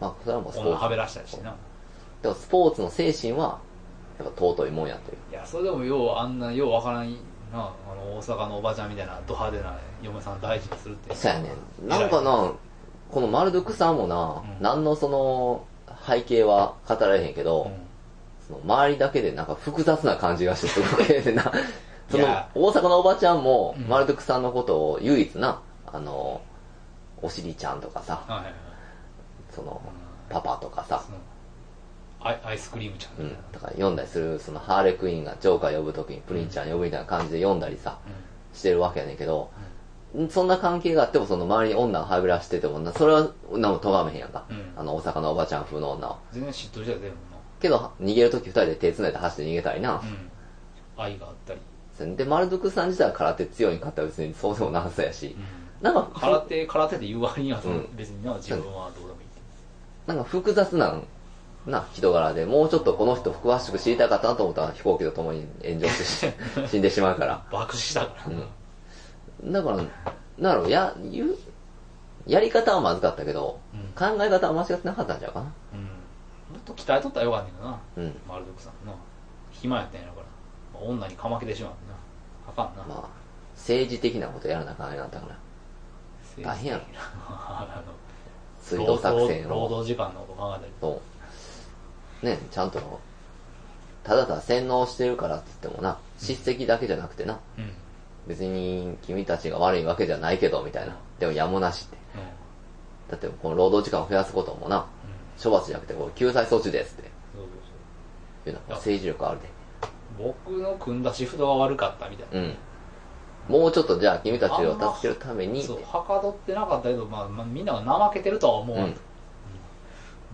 まあそれはもうスポーツ。女はべらしたりしてな。でもスポーツの精神は、やっぱ尊いもんやという。いやそれでもようあんなようわからんな。あの大阪のおばちゃんみたいなド派手な嫁さん大事にするって。そうやねん。なんかな、このマルドゥクさんもな、うん。何のその、背景は語られへんけど、うん。その周りだけでなんか複雑な感じがしてすごくえな。その大阪のおばちゃんもうん、マルドゥクさんのことを唯一な、あの、おしりちゃんとかさ、はいはいはいその、うんパパとかさ。アイアイスクリームちゃん。うん。みたいな、、とか読んだりする、そのハーレクイーンがジョーカー呼ぶときにプリンちゃん呼ぶみたいな感じで読んだりさ、してるわけやねんけど、そんな関係があってもその周りに女がはびらしててもな、それは何も咎めへんやんか。うん。あの大阪のおばちゃん風の女。は。全然嫉妬じゃ出るもんなけど、逃げるとき二人で手繋いで走って逃げたりな。うん。愛があったり、で、マルドゥクさん自体は空手強いんかったら別にそうでもなさそうやし、なんか、空手空手で言う割には別にな自分はどうでも。いいってなんか複雑な、な、人柄で、もうちょっとこの人詳しく知りたかったなと思ったら飛行機と共に炎上して死んでしまうから。爆死したから。な、だから、なんだろう、や、言う、やり方はまずかったけど、うん。考え方は間違ってなかったんちゃうかな。うん。もっと鍛えとったらよかったけどな。うん。マルドックさんな。暇やったんやろから、まあ女にかまけてしまうな。あかんな、まあ、政治的なことやらなあかんようになったから。大変やろ。あの水道作戦労を。働時間のこと考えそう。ね、ちゃんと、ただただ洗脳してるからって言ってもな、叱責だけじゃなくてな、うん、うん別に君たちが悪いわけじゃないけど、みたいな。でもやむなしって。だってこの労働時間を増やすこともな、処罰じゃなくてこう救済措置ですってそうそういうのは政治力あるで。そう僕の組んだシフトが悪かったみたいな、うん。もうちょっとじゃあ君たちを助けるために、そうはかどってなかったけど、まあまあ、みんなが怠けてるとは思う。わ、うん。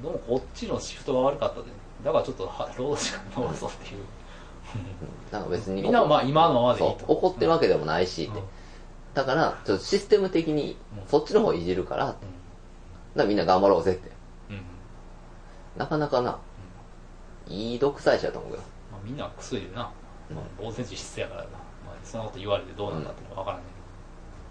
どうもこっちのシフトが悪かったで。だからちょっとは労働時間伸ばそうっていう、なんか別に。みんなはまあ今のままでいいと。怒ってるわけでもないし、うん。だから、ちょっとシステム的にうん。そっちの方いじるから、だからみんな頑張ろうぜって。うん。うんなかな。かな、いい独裁者だと思うよ。まあ、みんな薬でな、まあ、防戦地必須やからな、まあ、そんなこと言われてどうなんだってのは分からない。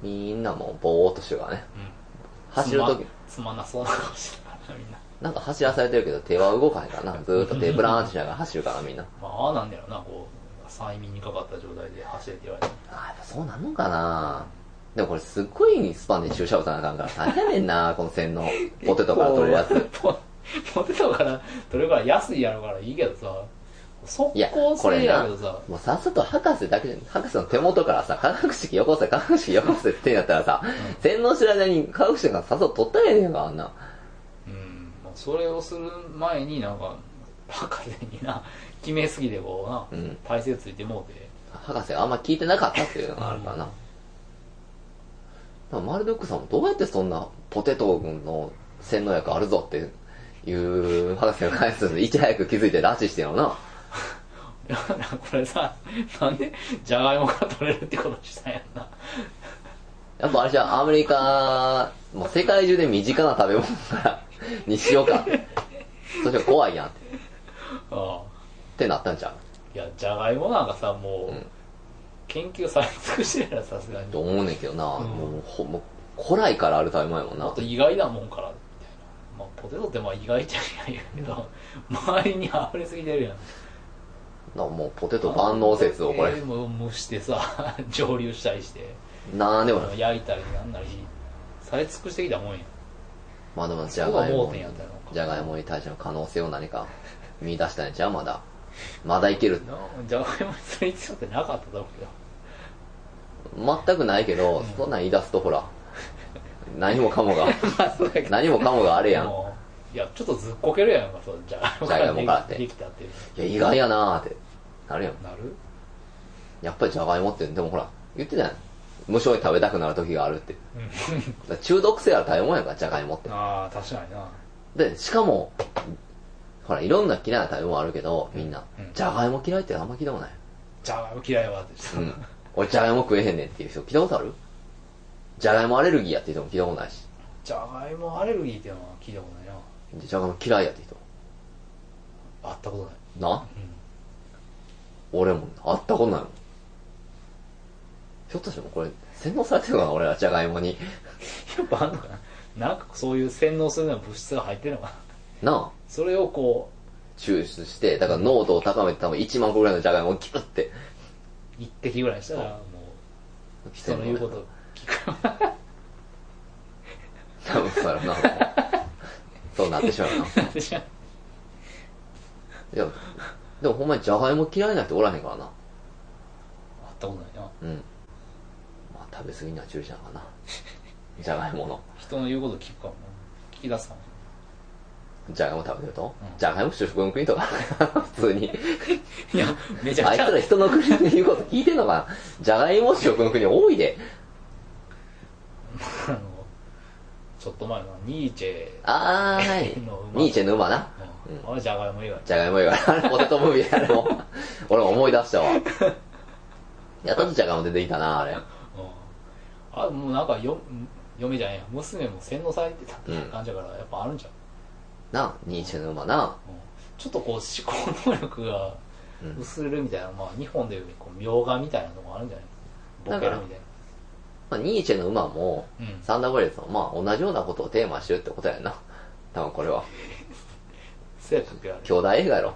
みんなもうぼーっとしてるからね。うん、走るとき、つまんなそうな顔してるからなみんな。なんか走らされてるけど手は動かへんからな。ずーっと手ブラーンとしながら 走るからみんな。まあああなんだよなこう催眠にかかった状態で走れって言われて。あーやっぱそうなんのかな。でもこれすっごいスパンで注射打たなあかんから大変やねんな、この線の ポテトから取れるやつ。ポポテトから取れるから安いやろからいいけどさ速いや、攻これな、性やけどさ。もうさっさと博士だけじゃ、博士の手元からさ、化学式よこせ、化学式よこせってなったらさ、洗脳してる間に化学式がさっさと取ったらええねんか、あんな。うん。まあそれをする前になんか博士にな 決めすぎてこうな、うん。体勢ついてもうて。博士があんま聞いてなかったっていうのがあるからな。マルドックさんもどうやってそんなポテト軍の洗脳薬あるぞっていう博士が返すのいち早く気づいて拉致してんのな。これさなんでじゃがいもから取れるってことにしたんやんな。やっぱあれじゃアメリカ、もう世界中で身近な食べ物からにしようか。そしたら怖いやん。って。ああ。ってなったんちゃう？いやじゃがいもなんかさもう、うん。研究され尽くしてるやろさすがに。と思うねんけどな、うん。もうほもう古来からある食べ物やもんな。もっと意外なもんから。みたいな、まあ、ポテトってまあ意外じゃないけど周りに溢れすぎてるやんなもうポテト万能説をこれ。蒸してさ 蒸留したりして。なんでもない。焼いたりなんなりされ尽くしてきたもんや。まあでもじゃがいもじゃがいもに対しての可能性を何か見出したんちゃうまだ。まだいける。なじゃがいもにそれ必要ってなかっただろうけど。全くないけど、そんなん言い出すとほら何もかもが 何もかもがあれやん。いやちょっとずっこけるやんかそうじゃがいもじゃがいもからって。できたっていういや意外やなーってなるやんなる？やっぱりじゃがいもってでもほら言ってたやん。無償に食べたくなる時があるって。だから中毒性ある食べ物やからじゃがいもって。ああ確かにな。でしかもほらいろんな嫌いな食べ物あるけどみんな、うん。じゃがいも嫌いってあんま聞いたことない。じゃがいも嫌いわってうん。俺じゃがいも食えへんねんっていう人聞いたことある？じゃがいもアレルギーやって人も聞いたことないし。じゃがいもアレルギーっていうのは聞いたことないな。じゃがいも嫌いやって人。会ったことない。な、俺も会ったことないもん。ひょっとしてもこれ洗脳されてるのかな俺らじゃがいもに。やっぱあんのかな。なんかそういう洗脳するような物質が入ってるのかな。なあ。それをこ抽出してだから濃度を高めて多分1万個ぐらいのじゃがいもをギュッて。う一滴ぐらいしたらもう人の言うこと聞く。よ多分そうやろな。そうなってしまうな。うになってしまう。いやでもほんまにじゃがいも嫌いな人おらへんからな。会ったことないな。うん。まあ食べ過ぎには注意しなあかんな。じゃがいもの。人の言うこと聞くかも。な聞き出すかも。じゃがいも食べてると、うん。じゃがいも主食の国とか？普通に。いやめちゃくちゃ。あいつら人の国の言うこと聞いてんのかな？じゃがいも主食の国多いで。あのちょっと前のニーチェあーはい。の馬。ニーチェの馬なうじゃがいも以外。じゃがいも以外。あ れポテトムービーやあれも俺も思い出したわ。やっとじゃがいも出てきたなあれ。うん。あもうなんかよ嫁じゃんや。娘も洗脳されてたって感じだからやっぱあるんじゃん、なニーチェの馬な。うん。ちょっとこう思考能力がうん。薄れるみたいな、まあ日本でいうこう描画みたいなのもあるんじゃない？ボケるみたいまあ、ニーチェの馬も、サンダーボルトもまあ同じようなことをテーマにしてるってことやな。多分これは そうやったっけあれ。兄弟映画やろ。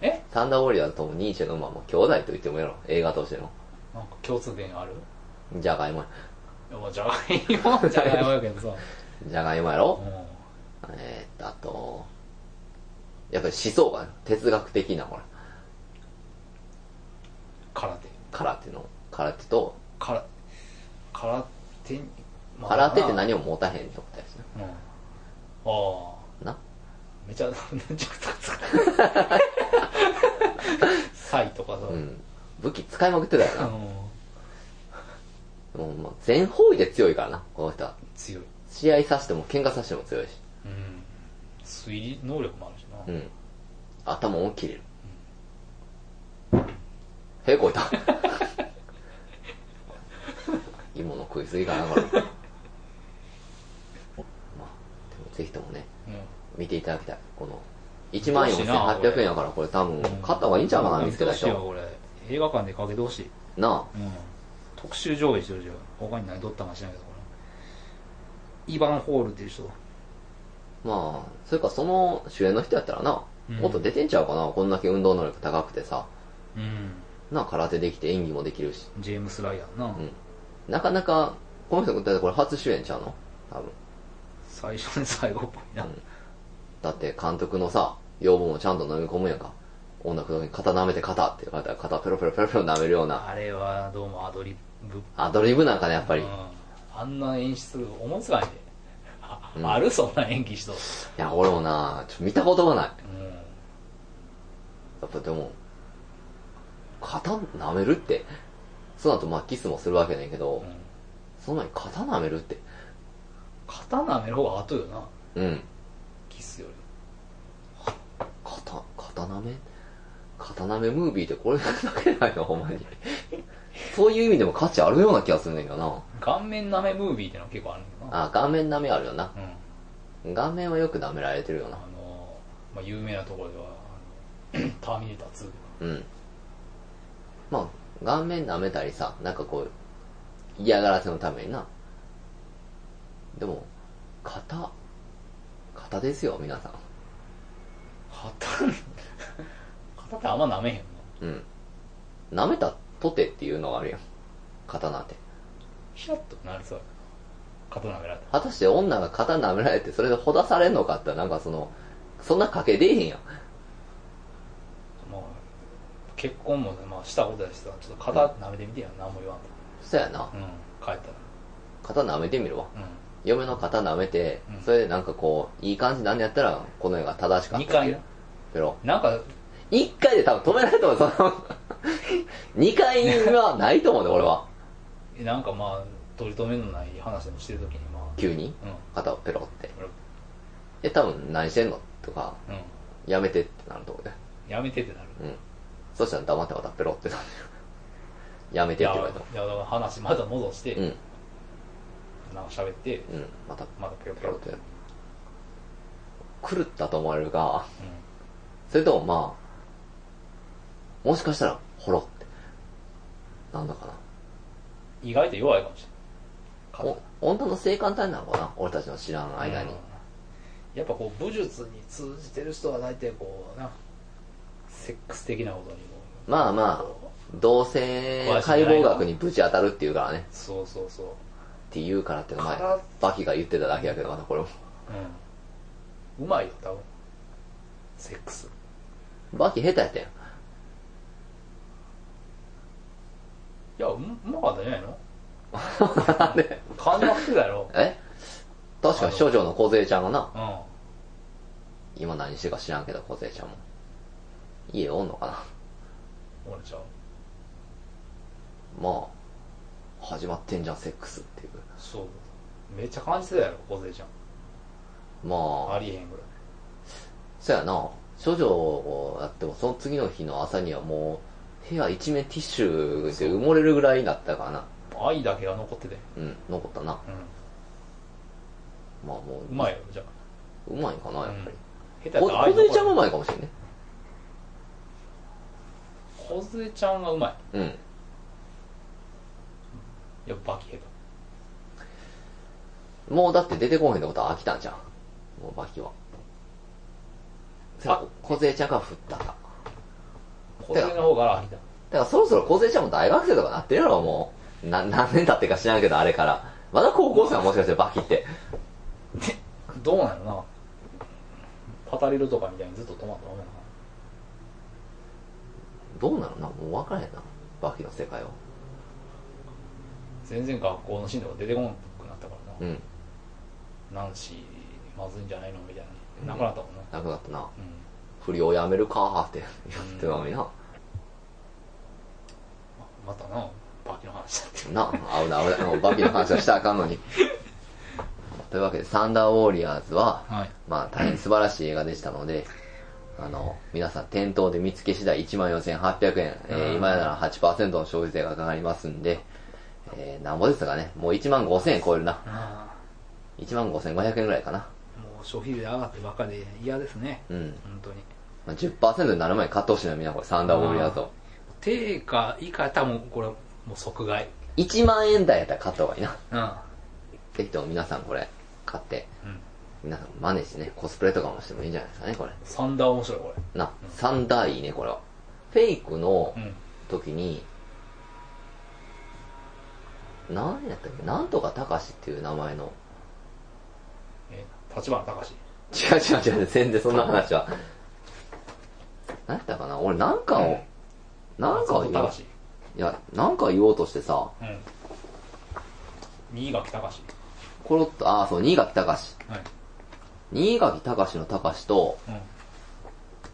え？サンダーボリアーともニーチェの馬も兄弟と言ってもやろ。映画としての。なんか共通点ある？じゃがいもいやまあじゃがいもはじゃがいもやけどさ、じゃがいもやろ？うえー、っとあとやっぱり思想がね哲学的なほら。ん、空手。空手の空手と空空手に、まあ空手って何も持たへんってことやしうん。ああななめちゃめちゃくちゃサイとかさ、うん。武器使いまくってたよな。うんもう、まあ、全方位で強いからな、この人は。強い試合さしても喧嘩さしても強いし。うん推理能力もあるしな、うん。頭も切れる。へこいた。芋の食いすぎかな、これ。まあ、でもぜひともね、うん見ていただきたい。この、1万4800円やから、これ。多分、買った方がいいんちゃうかな、見つけた人。これ。映画館でかけてほしい、なうん、特集上映してるじゃん。他に何撮ったか知らないけどこれ。イヴァン・ホールっていう人。あ、まあ、それかその主演の人やったらな、うん。もっと出てんちゃうかな、こんだけ運動能力高くてさ、うん。な、空手できて演技もできるし。ジェームス・ライアンな、うん。なかなか、この人だってこれ初主演ちゃうの？多分。最初に最後っぽいな、うんだって監督のさ、要望もちゃんと飲み込むやんか。音楽の時に肩舐めて肩って言われたら肩ペロペロペロペロ舐めるような。あれはどうもアドリブアドリブなんかね、やっぱり。いうんあんな演出思いつかないであ,、うんあるそんな演技しとるや、俺もな、ちょ見たことがない。うんやっぱでも、肩舐めるって、その後まあキスもするわけねんけど、うんその前に肩舐めるって。肩舐める方が後よなうん。キスより肩、肩舐め肩舐めムービーってこれだけないの、ほんまに。そういう意味でも価値あるような気がするねんけどな。顔面舐めムービーってのは結構あるんだなあ、顔面舐めあるよな。うん顔面はよく舐められてるよなあ。の、まあ、有名なところでは ターミネーター2うん。まあ、顔面舐めたりさ、なんかこう、嫌がらせのためにな。でも、肩、肩ですよ、皆さん。肩肩ってあんま舐めへんのうん。舐めたとてっていうのがあるやん。肩なんて。ヒャッとなりそうや肩舐められた果たして女が肩舐められてそれでほだされんのかってなんかその、そんな賭け出えへんやん。まあ結婚も、まあ、したことやしさちょっと肩舐めてみてよ、何も言わんとそやな。うん帰った肩舐めてみるわ。ら嫁の肩舐めてうん、それでなんかこう、いい感じなんやったら、この絵が正しかった。二回なペロ。うんなんか一回で多分止められると思う、その、二回はないと思うね、俺は。なんかまあ取り留めのない話でもしてるときにまあ急に、う肩をペロって。んえ、多分何してんの？とか、うんやめてってなると思うね。やめてってなるうん。そしたら黙ってまたペロってなる。やめてって言われた。いやだから話また戻して、うん。なんか喋って、うん。またまたペロペロってペロって。狂ったと思われるが、うそれともまあ、もしかしたら、ほろって。なんだかな。ん、意外と弱いかもしれないお女の性感帯なのかな俺たちの知らん間に。うんやっぱこう武術に通じてる人は大体こうなセックス的なことにもまあまあ同性解剖学にぶち当たるっていうからね。そうそうそうって言うからって前バキが言ってただけやけど、またこれも。うんうまいよ多分セックスバキ下手やったやん。いやううまかったんじゃないの？なんで感じなくてたやろ。え？確かに少女の小ちゃんがな、うん。今何してるか知らんけど、小ちゃんも。家おんのかな？俺ちゃうまあ、始まってんじゃん、セックスっていう。そう。めっちゃ感じてたやろ小勢ちゃん。まあ、ありえへんぐらい。そやな、処女をやっても、その次の日の朝にはもう、部屋一面ティッシュで埋もれるぐらいになったからな。愛だけが残っててうん、残ったな。うまあもう、んうまいよじゃうまいんかな、やっぱり。うん下手やこったら愛小ちゃんもうまいかもしれんね。小勢ちゃんがうまいうん。いやバキ下手もうだって出てこへんってことは飽きたんじゃん。もうバキは。あ小勢ちゃんが振ったか。小勢の方から飽きただからそろそろ小勢ちゃんも大学生とかなってるやろ、もう。な、何年経ってか知らんけど、あれから。まだ高校生はもしかしてバキって。どうなのなパタリルとかみたいにずっと止まったままやなどうなのな？もう分からへんな。バキの世界は。全然学校のシーンとか出てこなくなったからな、うん。ナンシーまずいんじゃないの？みたいななくなったもんななくなったな。うん不良やめるかーって言ってたのにな。またなバキの話だってな、危ない危ない。バキの話はしたらあかんのに。というわけで、サンダーウォーリアーズは、はいまあ、大変素晴らしい映画でしたので、あの、皆さん店頭で見つけ次第14,800円、えーうん今なら8%の消費税がかかりますんで、えー、なんぼですかね、もう15,000円超えるな。あ15,500円ぐらいかな。消費税上がってばっかで嫌ですねうん。本当にまあ、10%になる前に買ってほしいな、みんなこれ、サンダーウォーリアーズを。定価以下やったらもうこれもう即買い1万円台やったら買った方がいいな。うんぜひとも皆さんこれ、買って、うん皆さん真似してね、コスプレとかもしてもいいんじゃないですかね、これ。サンダー面白いこな、サンダーいいね、これは。フェイクのれうん時に、何やったっけなんとかたかしっていう名前の。え立花隆。違う違う違う、全然そんな話は。何やったかな？俺なんかを、なんかを言おう。いや、なんか言おうとしてさ、うん。新垣隆。コロッと、ああ、そう、新垣隆。はい。新垣隆の隆と、うん。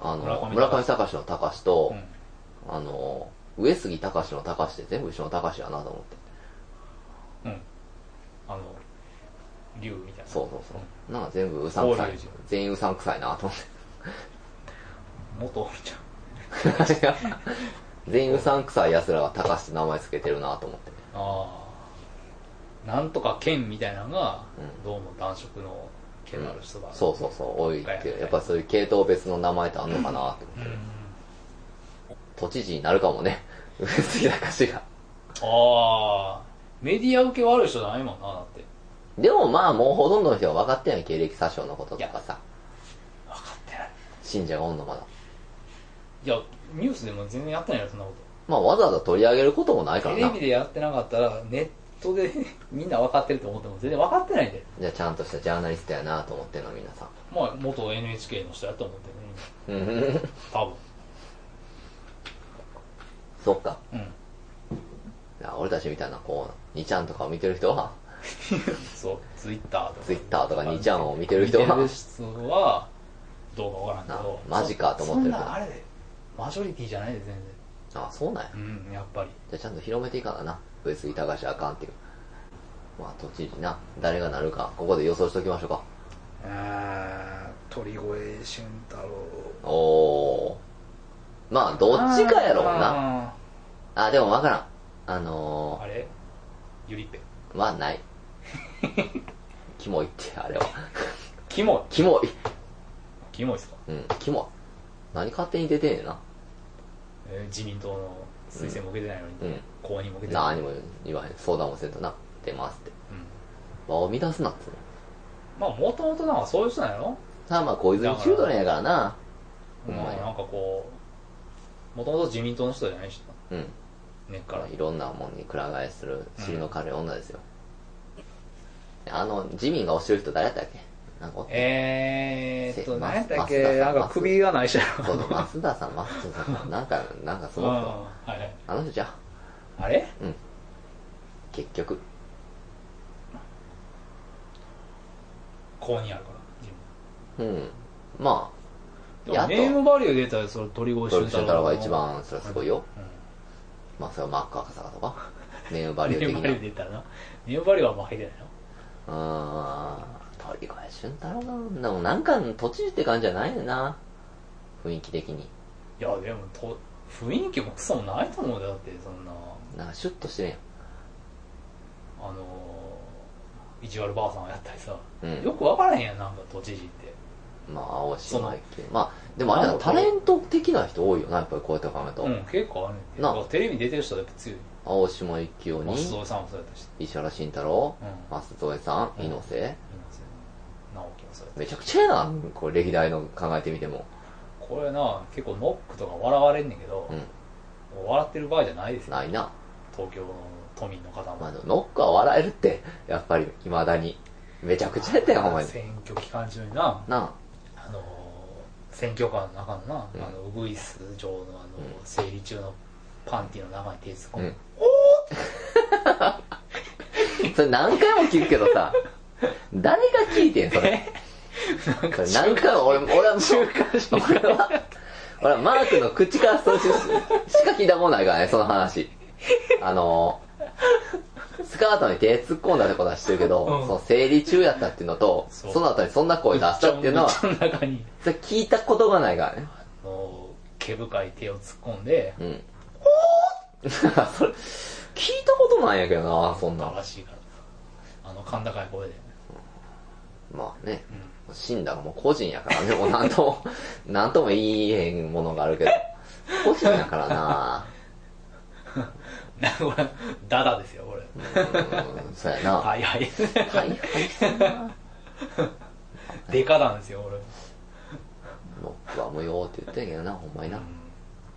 あの、村上村上隆の隆とう、ん。あの、上杉隆の隆って全部一緒の隆やなと思って。うん。あの竜みたいな。そうそうそう。な全部うさんくさい。全員うさんくさいなと思って。元ちゃん全員うさんくさい奴らが高橋って名前つけてるなと思って。ああなんとか剣みたいなのが、うんどうも男色の剣のある人が、そうそうそう、多いっていう。やっぱそういう系統別の名前ってあんのかなと思って。うん都知事になるかもね。上杉隆が。ああメディア受け悪い人じゃないもんなだってでもまあもうほとんどの人が分かってない経歴詐称のこととかさ。分かってない信者がおんのまだ。いやニュースでも全然やってないよそんなこまあわざわざ取り上げることもないからテレビ。でやってなかったらネットで みんな分かってると思っても全然分かってないんでじゃあちゃんとしたジャーナリストやなと思ってるの皆さん。まあ元 NHK の人やと思ってるねうん。多分そっか。うんいや俺たちみたいなこう、2ちゃんとかを見てる人は、そうツイッターとかツイッターとか2ちゃんを見てる人は見てる人はどうか分からんけどなマジかと思ってるそそんなあれでマジョリティじゃないで全あ、そうなんや。然うんやっぱりじゃあちゃんと広めていかなな。上杉隆あかんっていう。まあ都知事な。誰がなるか、ここで予想しときましょうか。あ鳥越俊太郎おー。まあどっちかやろうな。ああ、でもわからん。あーのあれ？ゆりっぺー、まあない。キモいって、あれは。キモい？キモい。キモいっすか、うん、キモい。何勝手に出てんねんな。えー自民党の推薦も受けてないのに、うん。公認も受けてない何も言わへん。相談もせんとな。出ますって。うん場を乱すなっつうの。まあもともとなんかそういう人なんやろ？さあまあ小泉チュードレンやからな。ほんまあなんかこうもともと自民党の人じゃないしなうん。根っからいろんなもんにくら替えする尻の軽い女ですよ。あの、自民が推してる人誰やったっけ？なんかえーっとせ何やったっけ？なんか首がない人やろそうそう、増田さん、増田さん。なんか、なんかそうんのはいはい人。あの人じゃ。あれ？うん。結局。公認あるから自うん。ま分やっとネームバリュー出たらそれ鳥あ、越俊ト太郎太郎が一番、それはすごいよ。うんまあ、それはマック赤坂とか？ネームバリュー的ネームバリューな。出たらなネームバリューは負けてないの？うーん。鳥越俊太郎が、でもなんか、都知事って感じじゃないねんな。雰囲気的に。いやでもと雰囲気もクソもないと思うよだってそんななんかシュッとしてるやん。あのー、意地悪ばあさんをやったりさ、うんよく分からへんやんなんか都知事ってまあ、青島池。まあ、でもあれだ、タレント的な人多いよな、やっぱりこうやって考えると。うん結構あるねんなだからテレビに出てる人はやっぱ強い青島幸雄に、松添さんもそうやったし石原慎太郎、うん松添さん、うん猪瀬。直樹もそうやっためちゃくちゃやな、これ歴代の考えてみても。これな結構ノックとか笑われんねんけど、うん。もう笑ってる場合じゃないですよないな。東京の都民の方も、まあ、でもノックは笑えるって、やっぱり、未だに。めちゃくちゃやったよ、ほんまに。選挙期間中にななあのー選挙カーの中のな、うんあのウグイス城のあの、生理中のパンティの中に手突っ込あ。うむ、ん。それ何回も聞くけどさ、誰が聞いてん、それ？なんかそれ何回も、俺、俺は、俺は、俺はマークの口からそうししか聞いたことないからね、その話。あの、スカートに手突っ込んだってことは知ってるけど、うんその生理中やったっていうのと、そそうの後にそんな声出したっていうのは、その中に、それ聞いたことがないからね。あの、毛深い手を突っ込んで、うん。それ、聞いたことないんやけどな、そんな。らしいから。あの、甲高い声で。まあね、うん。死んだがもう個人やからね、もうなんとも、なんとも言えへんものがあるけど、個人やからな なんかこれ、ダダですよ、これ。うん、そうやな。ははいはい。い、はい、そうやな。デカなんですよ、これ。僕は無用って言ってんけどな、ほんまにな。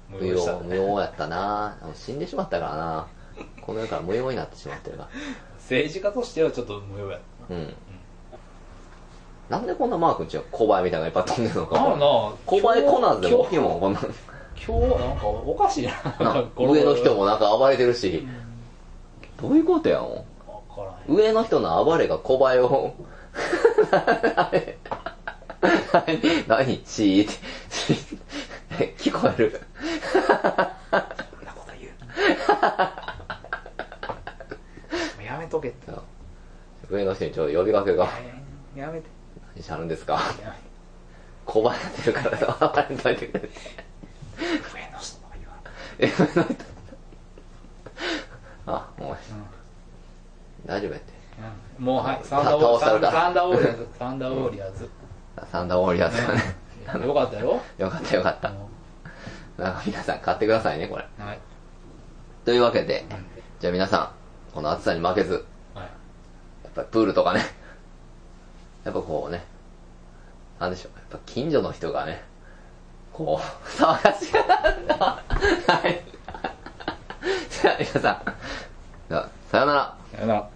無無用、用したね無用やったな死んでしまったからな。この世から無用になってしまってるから。政治家としてはちょっと無用やっうん。なんでこんなマークんちは小林みたいなのがいっぱい飛んでるのか。たな。ああなあ、小林コナンでも大きいもん、こんなん。今日なんかおかしいな。な上の人もなんか暴れてるし、どういうことやんわからへん。上の人の暴れが小林を、何何シーって、シーって聞こえる。そんなこと言う。とけって。上の人にちょっと呼びかけが、やめて。何しはるんですか？やめて。るから暴れといてくれて。上の人とか言わん。上の人。あ、もう、大丈夫やって。うんもうはい、サンダーウォー倒したるからサンダーウォーリアーズ、サンダーウォーリアーズ。サンダーウォーリアーズがね。よかったやろよかったよかった。なんか皆さん買ってくださいね、これ。はい。というわけで、じゃあ皆さん、この暑さに負けず、はい。やっぱりプールとかね、やっぱこうね、なんでしょう、やっぱ近所の人がね、こう、騒がしくなるんだ。はい。じゃあ皆さん、さよなら。さよなら。